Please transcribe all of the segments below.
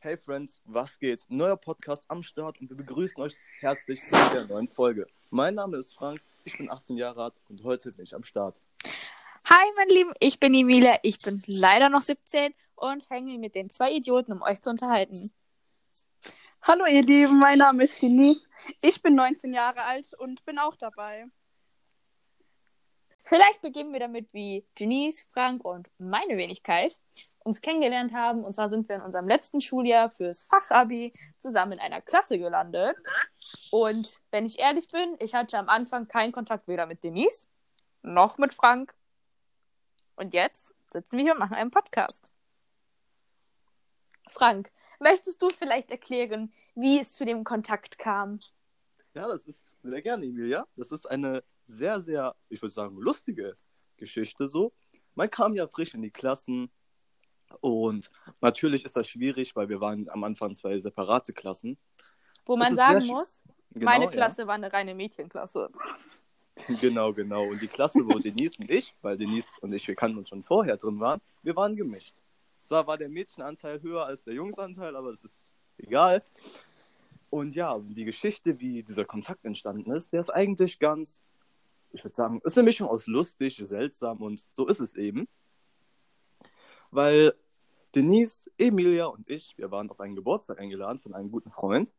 Hey Friends, was geht? Neuer Podcast am Start und wir begrüßen euch herzlich zu der neuen Folge. Mein Name ist Frank, ich bin 18 Jahre alt und heute bin ich am Start. Hi, mein Lieben, ich bin Emilia, ich bin leider noch 17 und hänge mit den zwei Idioten, um euch zu unterhalten. Hallo ihr Lieben, mein Name ist Denise. Ich bin 19 Jahre alt und bin auch dabei. Vielleicht beginnen wir damit, wie Denise, Frank und meine Wenigkeit uns kennengelernt haben. Und zwar sind wir in unserem letzten Schuljahr fürs Fachabi zusammen in einer Klasse gelandet. Und wenn ich ehrlich bin, ich hatte am Anfang keinen Kontakt weder mit Denise noch mit Frank. Und jetzt sitzen wir hier und machen einen Podcast. Frank, möchtest du vielleicht erklären, wie es zu dem Kontakt kam? Ja, das ist sehr gerne, Emilia. Das ist eine sehr, sehr, ich würde sagen, lustige Geschichte so. Man kam ja frisch in die Klassen und natürlich ist das schwierig, weil wir waren am Anfang zwei separate Klassen. Wo man sagen muss, genau, meine Klasse ja. war eine reine Mädchenklasse. Genau, genau. Und die Klasse, wo Denise und ich, weil Denise und ich, wir kannten uns schon vorher drin waren, wir waren gemischt. Zwar war der Mädchenanteil höher als der Jungsanteil, aber das ist egal. Und ja, die Geschichte, wie dieser Kontakt entstanden ist, der ist eigentlich ganz, ich würde sagen, ist eine Mischung aus lustig, seltsam und so ist es eben. Weil Denise, Emilia und ich, wir waren auf einen Geburtstag eingeladen von einem guten Freund.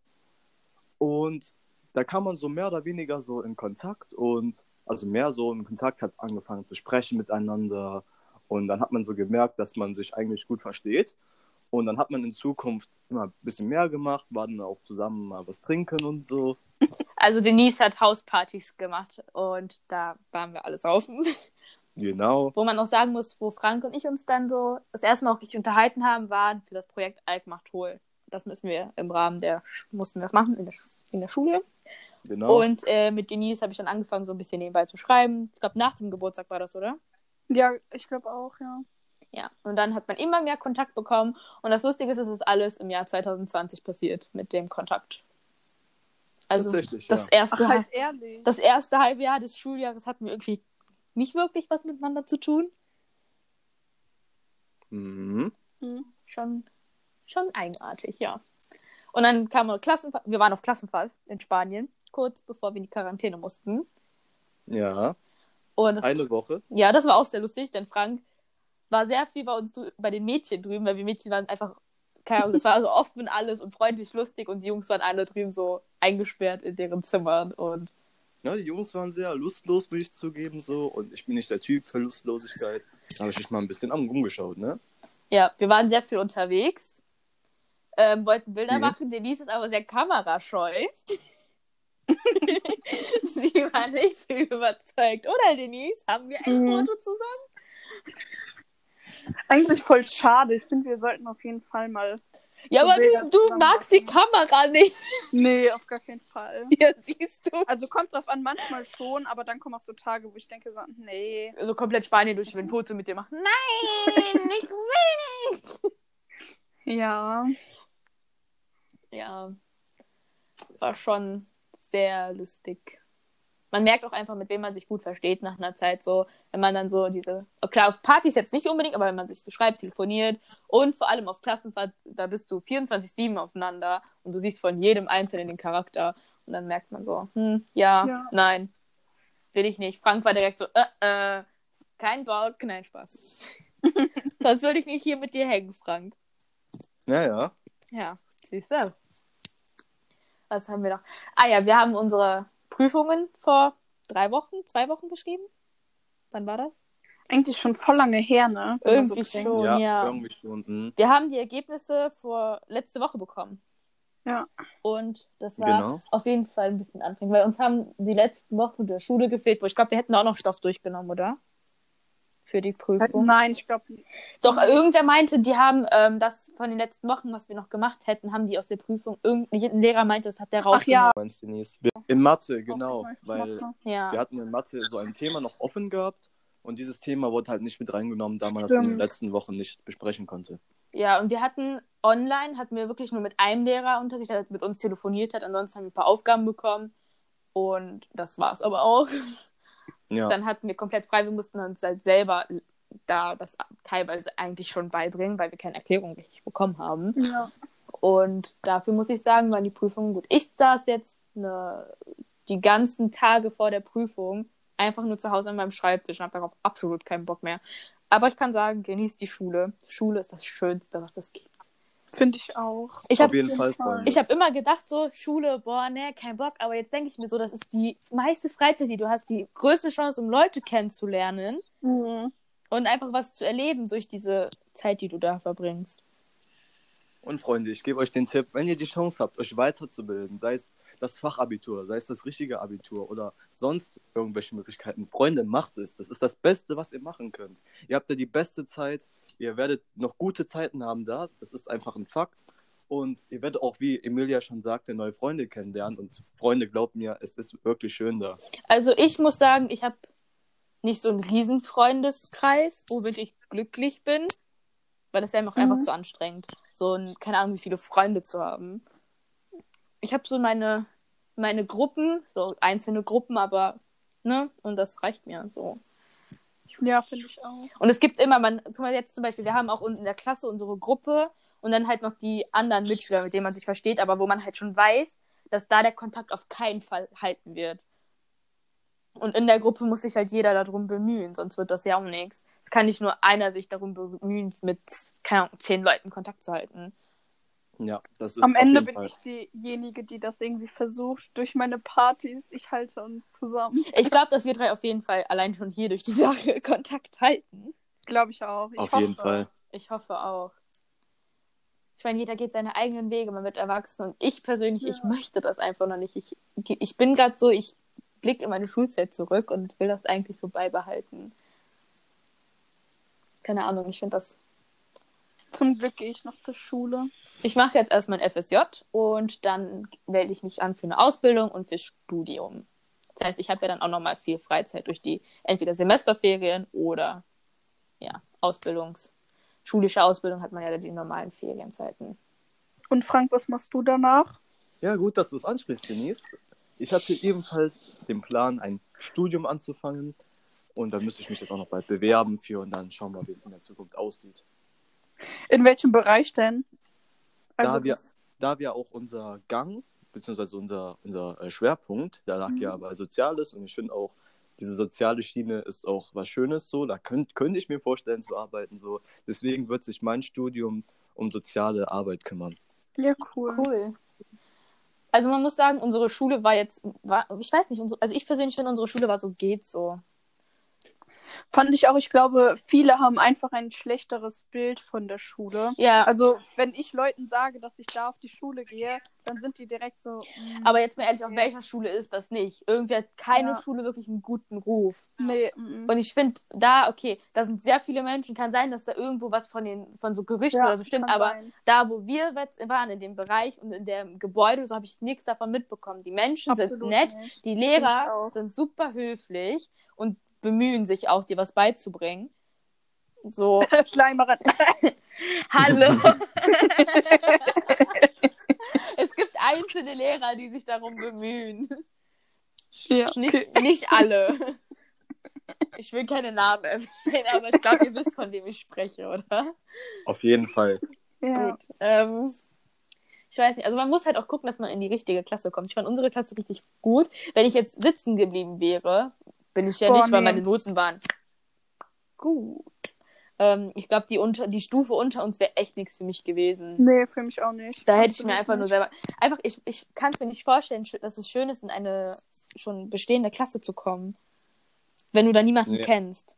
Und da kam man so mehr oder weniger so in Kontakt und also mehr so in Kontakt hat angefangen zu sprechen miteinander. Und dann hat man so gemerkt, dass man sich eigentlich gut versteht. Und dann hat man in Zukunft immer ein bisschen mehr gemacht, war dann auch zusammen mal was trinken und so. Also Denise hat Hauspartys gemacht und da waren wir alles offen. Genau. Wo man auch sagen muss, wo Frank und ich uns dann so das erste Mal auch richtig unterhalten haben, waren für das Projekt Alk macht hohl. Das müssen wir im Rahmen der, mussten wir machen in der, in der Schule. Genau. Und äh, mit Denise habe ich dann angefangen, so ein bisschen nebenbei zu schreiben. Ich glaube, nach dem Geburtstag war das, oder? Ja, ich glaube auch, ja. Ja, und dann hat man immer mehr Kontakt bekommen. Und das Lustige ist, es ist alles im Jahr 2020 passiert mit dem Kontakt. Also das ja. erste, Ach, halt ehrlich. das erste halbe Jahr des Schuljahres hatten wir irgendwie nicht wirklich was miteinander zu tun. Mhm. Hm, schon, schon eigenartig, ja. Und dann kam wir Klassenfahrt, wir waren auf Klassenfahrt in Spanien, kurz bevor wir in die Quarantäne mussten. Ja. Und Eine Woche. Ja, das war auch sehr lustig, denn Frank war sehr viel bei uns bei den Mädchen drüben, weil wir Mädchen waren einfach, keine Ahnung, das war so offen alles und freundlich, lustig und die Jungs waren alle drüben so eingesperrt in deren Zimmern und. Ja, die Jungs waren sehr lustlos, würde ich zugeben, so. Und ich bin nicht der Typ für Lustlosigkeit. Da habe ich mich mal ein bisschen umgeschaut, ne? Ja, wir waren sehr viel unterwegs, ähm, wollten Bilder mhm. machen. Denise ist aber sehr kamerascheu. Sie war nicht so überzeugt. Oder, Denise? Haben wir ein mhm. Foto zusammen? Eigentlich voll schade. Ich finde, wir sollten auf jeden Fall mal. Ja, aber du, du magst die Kamera nicht. Nee, auf gar keinen Fall. Ja, siehst du. Also kommt drauf an, manchmal schon, aber dann kommen auch so Tage, wo ich denke so, nee. Also komplett Spanien durch, wenn ein Foto mit dir machen. Nein, ich will nicht. Ja. Ja. War schon sehr lustig man merkt auch einfach, mit wem man sich gut versteht nach einer Zeit so, wenn man dann so diese, klar, auf Partys jetzt nicht unbedingt, aber wenn man sich so schreibt, telefoniert und vor allem auf Klassenfahrt, da bist du 24-7 aufeinander und du siehst von jedem Einzelnen den Charakter und dann merkt man so, hm, ja, ja. nein, will ich nicht. Frank war direkt so, äh, äh, kein Bock, nein, Spaß. Sonst würde ich nicht hier mit dir hängen, Frank. Ja, ja. Ja, siehst du. Was haben wir noch? Ah ja, wir haben unsere Prüfungen vor drei Wochen, zwei Wochen geschrieben. Wann war das? Eigentlich schon voll lange her, ne? Irgendwie so schon, ja, ja. Irgendwie schon. Hm. Wir haben die Ergebnisse vor letzte Woche bekommen. Ja. Und das war genau. auf jeden Fall ein bisschen anstrengend, weil uns haben die letzten Wochen der Schule gefehlt, wo ich glaube, wir hätten auch noch Stoff durchgenommen, oder? Für die Prüfung? Nein, ich glaube nicht. Doch, irgendwer meinte, die haben ähm, das von den letzten Wochen, was wir noch gemacht hätten, haben die aus der Prüfung, irgendein Lehrer meinte, das hat der rausgenommen. Ach ja. In Mathe, genau, weil Mathe. Ja. wir hatten in Mathe so ein Thema noch offen gehabt und dieses Thema wurde halt nicht mit reingenommen, da man Stimmt. das in den letzten Wochen nicht besprechen konnte. Ja, und wir hatten online, hatten wir wirklich nur mit einem Lehrer Unterricht, der mit uns telefoniert hat, ansonsten haben wir ein paar Aufgaben bekommen und das war es aber auch. Ja. Dann hatten wir komplett frei, wir mussten uns halt selber da das teilweise eigentlich schon beibringen, weil wir keine Erklärung richtig bekommen haben. Ja. Und dafür muss ich sagen, waren die Prüfungen gut. Ich saß jetzt eine, die ganzen Tage vor der Prüfung einfach nur zu Hause an meinem Schreibtisch und habe darauf absolut keinen Bock mehr. Aber ich kann sagen, genießt die Schule. Schule ist das Schönste, was es gibt. Finde ich auch. Ich Auf habe jeden Fall, Freunde. ich hab immer gedacht, so, Schule, boah, ne, kein Bock. Aber jetzt denke ich mir so, das ist die meiste Freizeit, die du hast, die größte Chance, um Leute kennenzulernen Mhm. und einfach was zu erleben durch diese Zeit, die du da verbringst. Und Freunde, ich gebe euch den Tipp, wenn ihr die Chance habt, euch weiterzubilden, sei es das Fachabitur, sei es das richtige Abitur oder sonst irgendwelche Möglichkeiten, Freunde, macht es. Das ist das Beste, was ihr machen könnt. Ihr habt da die beste Zeit, ihr werdet noch gute Zeiten haben da, das ist einfach ein Fakt. Und ihr werdet auch, wie Emilia schon sagte, neue Freunde kennenlernen. Und Freunde, glaubt mir, es ist wirklich schön da. Also ich muss sagen, ich habe nicht so einen riesen Freundeskreis, womit ich glücklich bin, weil das wäre mir auch Mhm. einfach zu anstrengend, so ein, keine Ahnung, wie viele Freunde zu haben. Ich habe so meine meine Gruppen, so einzelne Gruppen, aber ne, und das reicht mir so. Ja, finde ich auch. Und es gibt immer, man, guck mal jetzt zum Beispiel, wir haben auch in der Klasse unsere Gruppe und dann halt noch die anderen Mitschüler, mit denen man sich versteht, aber wo man halt schon weiß, dass da der Kontakt auf keinen Fall halten wird. Und in der Gruppe muss sich halt jeder darum bemühen, sonst wird das ja auch nichts. Es kann nicht nur einer sich darum bemühen, mit, keine Ahnung, zehn Leuten Kontakt zu halten. Ja, das ist Am Ende bin Fall. ich diejenige, die das irgendwie versucht. Durch meine Partys. Ich halte uns zusammen. Ich glaube, dass wir drei auf jeden Fall allein schon hier durch die Sache Kontakt halten. Glaube ich auch. Ich Auf hoffe. jeden Fall. Ich hoffe auch. Ich meine, jeder geht seine eigenen Wege, man wird erwachsen und ich persönlich, ich Ja. möchte das einfach noch nicht. Ich, ich bin gerade so, ich blicke in meine Schulzeit zurück und will das eigentlich so beibehalten. Keine Ahnung, ich finde das. Zum Glück gehe ich noch zur Schule. Ich mache jetzt erst mein FSJ und dann melde ich mich an für eine Ausbildung und fürs Studium. Das heißt, ich habe ja dann auch nochmal viel Freizeit durch die entweder Semesterferien oder ja, Ausbildungs. Schulische Ausbildung hat man ja die normalen Ferienzeiten. Und Frank, was machst du danach? Ja, gut, dass du es ansprichst, Denise. Ich hatte ebenfalls den Plan, ein Studium anzufangen. Und da müsste ich mich jetzt auch noch bald bewerben für und dann schauen wir, wie es in der Zukunft aussieht. In welchem Bereich denn? Also da, wir, da wir auch unser Gang, beziehungsweise unser, unser äh, Schwerpunkt, da lag ja bei Soziales und ich finde auch, diese soziale Schiene ist auch was Schönes so, da könnt, könnte ich mir vorstellen zu arbeiten so. Deswegen wird sich mein Studium um soziale Arbeit kümmern. ja, cool. Cool. Also man muss sagen, unsere Schule war jetzt, war, ich weiß nicht, unsere, also ich persönlich finde, unsere Schule war so geht so. Fand ich auch, ich glaube, viele haben einfach ein schlechteres Bild von der Schule. Ja, Also, wenn ich Leuten sage, dass ich da auf die Schule gehe, dann sind die direkt so. mm, aber jetzt mal ehrlich, auf welcher Schule ist das nicht? Irgendwie hat keine Ja. Schule wirklich einen guten Ruf. Nee, Und ich finde, da, okay, da sind sehr viele Menschen, kann sein, dass da irgendwo was von den, von so Gerüchten Ja, oder so stimmt, aber sein. da, wo wir jetzt waren, in dem Bereich und in dem Gebäude, so habe ich nichts davon mitbekommen. Die Menschen sind Absolut nett, nicht. die Lehrer sind super höflich und bemühen sich auch, dir was beizubringen. So, Schleimerin. hallo. es gibt einzelne Lehrer, die sich darum bemühen. ja, Nicht, okay. nicht alle. Ich will keine Namen erwähnen, aber ich glaube, ihr wisst, von wem ich spreche, oder? Auf jeden Fall. ja. Gut. Ähm, ich weiß nicht, also man muss halt auch gucken, dass man in die richtige Klasse kommt. Ich fand unsere Klasse richtig gut. Wenn ich jetzt sitzen geblieben wäre, bin ich ja Boah, nicht, weil nee. meine Noten waren gut. Ähm, ich glaube, die, unter, die Stufe unter uns wäre echt nichts für mich gewesen. Nee, für mich auch nicht. Da hätte ich mir einfach nur nicht. selber. Einfach, ich, ich kann es mir nicht vorstellen, dass es schön ist, in eine schon bestehende Klasse zu kommen. Wenn du da niemanden Nee. kennst.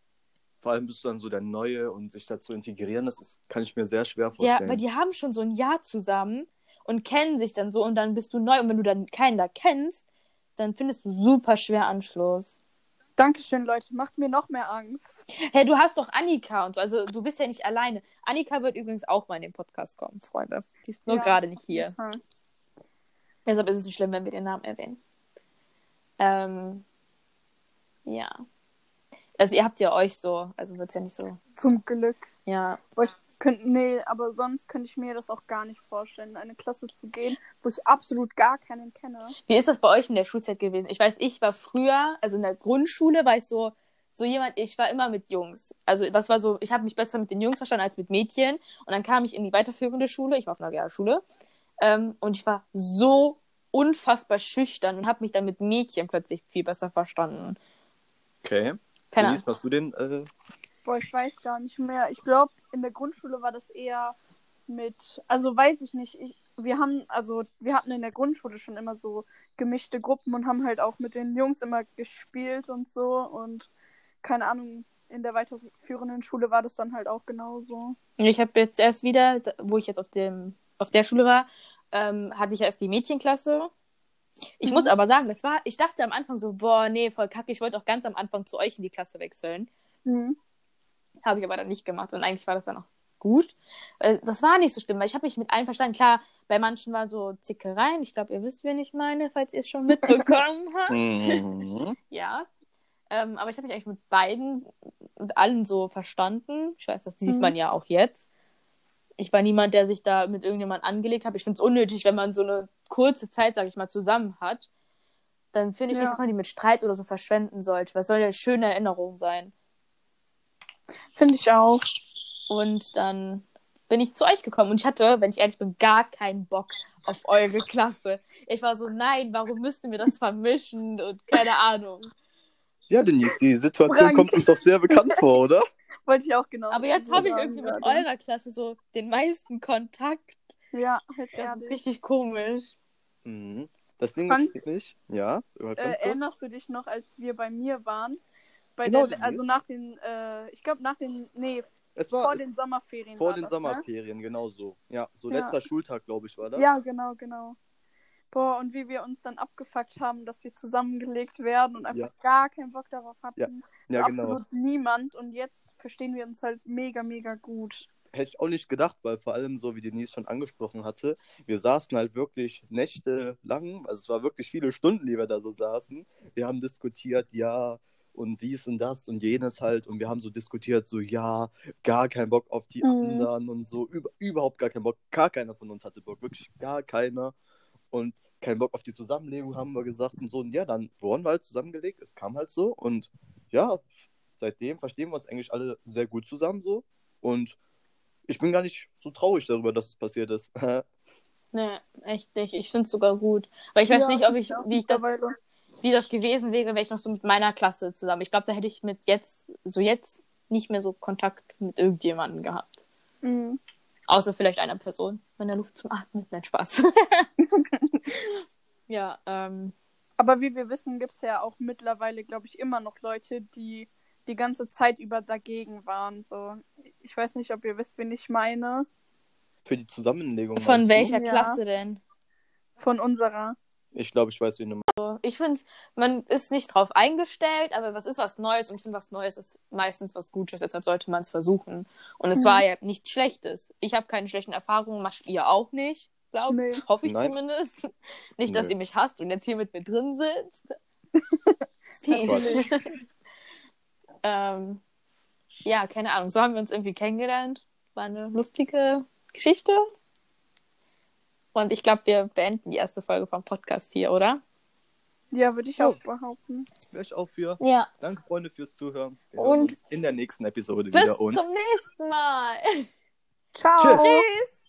Vor allem bist du dann so der Neue und sich dazu integrieren, das ist, kann ich mir sehr schwer Ja, vorstellen. weil die haben schon so ein Jahr zusammen und kennen sich dann so und dann bist du neu. Und wenn du dann keinen da kennst, dann findest du super schwer Anschluss. Dankeschön, Leute. Macht mir noch mehr Angst. Hey, du hast doch Annika und so. Also du bist ja nicht alleine. Annika wird übrigens auch mal in den Podcast kommen, Freunde. Die ist nur Ja, gerade nicht hier. Hm. Deshalb ist es nicht schlimm, wenn wir den Namen erwähnen. Ähm, ja. Also ihr habt ja euch so, also wird's ja nicht so. Zum Glück. Ja. Aber ich könnte, nee, aber sonst könnte ich mir das auch gar nicht vorstellen, in eine Klasse zu gehen, wo ich absolut gar keinen kenne. Wie ist das bei euch in der Schulzeit gewesen? Ich weiß, ich war früher, also in der Grundschule war ich so, so jemand, ich war immer mit Jungs. Also das war so, ich habe mich besser mit den Jungs verstanden als mit Mädchen. Und dann kam ich in die weiterführende Schule, ich war auf einer Realschule. Ähm, und ich war so unfassbar schüchtern und habe mich dann mit Mädchen plötzlich viel besser verstanden. Okay. Keine Denise, Ahnung. machst du den? Äh, Boah, ich weiß gar nicht mehr. Ich glaube, in der Grundschule war das eher mit, also weiß ich nicht. Ich, wir haben, also wir hatten in der Grundschule schon immer so gemischte Gruppen und haben halt auch mit den Jungs immer gespielt und so. Und keine Ahnung, in der weiterführenden Schule war das dann halt auch genauso. Ich habe jetzt erst wieder, wo ich jetzt auf dem auf der Schule war, ähm, hatte ich erst die Mädchenklasse. Ich Mhm. muss aber sagen, das war, ich dachte am Anfang so, boah, nee, voll kacke, ich wollte auch ganz am Anfang zu euch in die Klasse wechseln. Mhm. Habe ich aber dann nicht gemacht und eigentlich war das dann auch gut. Äh, Das war nicht so schlimm, weil ich habe mich mit allen verstanden. Klar, bei manchen waren so Zickereien. Ich glaube, ihr wisst, wen ich meine, falls ihr es schon mitbekommen habt. mhm. Ja. Ähm, aber ich habe mich eigentlich mit beiden, mit allen so verstanden. Ich weiß, das sieht Mhm. man ja auch jetzt. Ich war niemand, der sich da mit irgendjemand angelegt hat. Ich finde es unnötig, wenn man so eine kurze Zeit, sage ich mal, zusammen hat. Dann finde ich Ja. nicht, dass man die mit Streit oder so verschwenden sollte. Was soll ja eine schöne Erinnerung sein? Finde ich auch. Und dann bin ich zu euch gekommen und ich hatte, wenn ich ehrlich bin, gar keinen Bock auf eure Klasse. Ich war so, nein, warum müssten wir das vermischen und keine Ahnung. Ja, Denise, die Situation Frank. kommt uns doch sehr bekannt vor, oder? Wollte ich auch genau. Aber jetzt so habe ich irgendwie mit gerade. eurer Klasse so den meisten Kontakt. Ja, halt Das ist richtig komisch. Mhm. Das Ding Frank? ist nämlich, ja, Äh, erinnerst du dich noch, als wir bei mir waren? Bei Genau, der, also nach den, äh, ich glaube nach den, nee, Es war vor den Sommerferien. vor den das, Sommerferien, genau so. Ja, so Ja. letzter Schultag, glaube ich, war Ne? das. Ja, genau, genau. Boah, und wie wir uns dann abgefuckt haben, dass wir zusammengelegt werden und einfach Ja. gar keinen Bock darauf hatten. So ja genau. absolut niemand. Und jetzt verstehen wir uns halt mega, mega gut. Hätte ich auch nicht gedacht, weil vor allem, so wie Denise schon angesprochen hatte, wir saßen halt wirklich nächtelang, also es war wirklich viele Stunden, die wir da so saßen. Wir haben diskutiert, ja, und dies und das und jenes halt. Und wir haben so diskutiert, so, ja, gar keinen Bock auf die Mhm. anderen und so, über, überhaupt gar keinen Bock. Gar keiner von uns hatte Bock, wirklich gar keiner. Und keinen Bock auf die Zusammenlegung, haben wir gesagt. Und so, und ja, dann wurden wir halt zusammengelegt. Es kam halt so. Und ja, seitdem verstehen wir uns eigentlich alle sehr gut zusammen so. Und ich bin gar nicht so traurig darüber, dass es passiert ist. Nee, echt nicht. Ich finde es sogar gut. Weil ich weiß Ja, nicht, ob ich, wie ich das. Wie das gewesen wäre, wäre ich noch so mit meiner Klasse zusammen. Ich glaube, da hätte ich mit jetzt, so jetzt nicht mehr so Kontakt mit irgendjemandem gehabt. Mhm. Außer vielleicht einer Person, wenn der Luft zum Atmen. Nein, Spaß. ja, ähm, Aber wie wir wissen, gibt es ja auch mittlerweile, glaube ich, immer noch Leute, die die ganze Zeit über dagegen waren. So, ich weiß nicht, ob ihr wisst, wen ich meine. Für die Zusammenlegung. von welcher Ja. Klasse denn? Von unserer. Ich glaube, ich weiß, wie du meinst. Ich finde, man ist nicht drauf eingestellt, aber was ist was Neues und ich finde, was Neues ist meistens was Gutes, deshalb sollte man es versuchen. Und es Mhm. war ja nichts Schlechtes. Ich habe keine schlechten Erfahrungen, macht ihr auch nicht, glaube ich. Nee. Hoffe ich Nein. zumindest. Nicht, dass Nö. ihr mich hasst und jetzt hier mit mir drin sitzt. Peace. ähm, ja, keine Ahnung. So haben wir uns irgendwie kennengelernt. War eine lustige Geschichte. Und ich glaube, wir beenden die erste Folge vom Podcast hier, oder? Ja, würde ich Oh. auch behaupten. Wäre ich auch für. Ja. Danke, Freunde, fürs Zuhören. Wir Und- hören uns in der nächsten Episode Bis wieder. Und zum nächsten Mal. Ciao. Tschüss. Tschüss.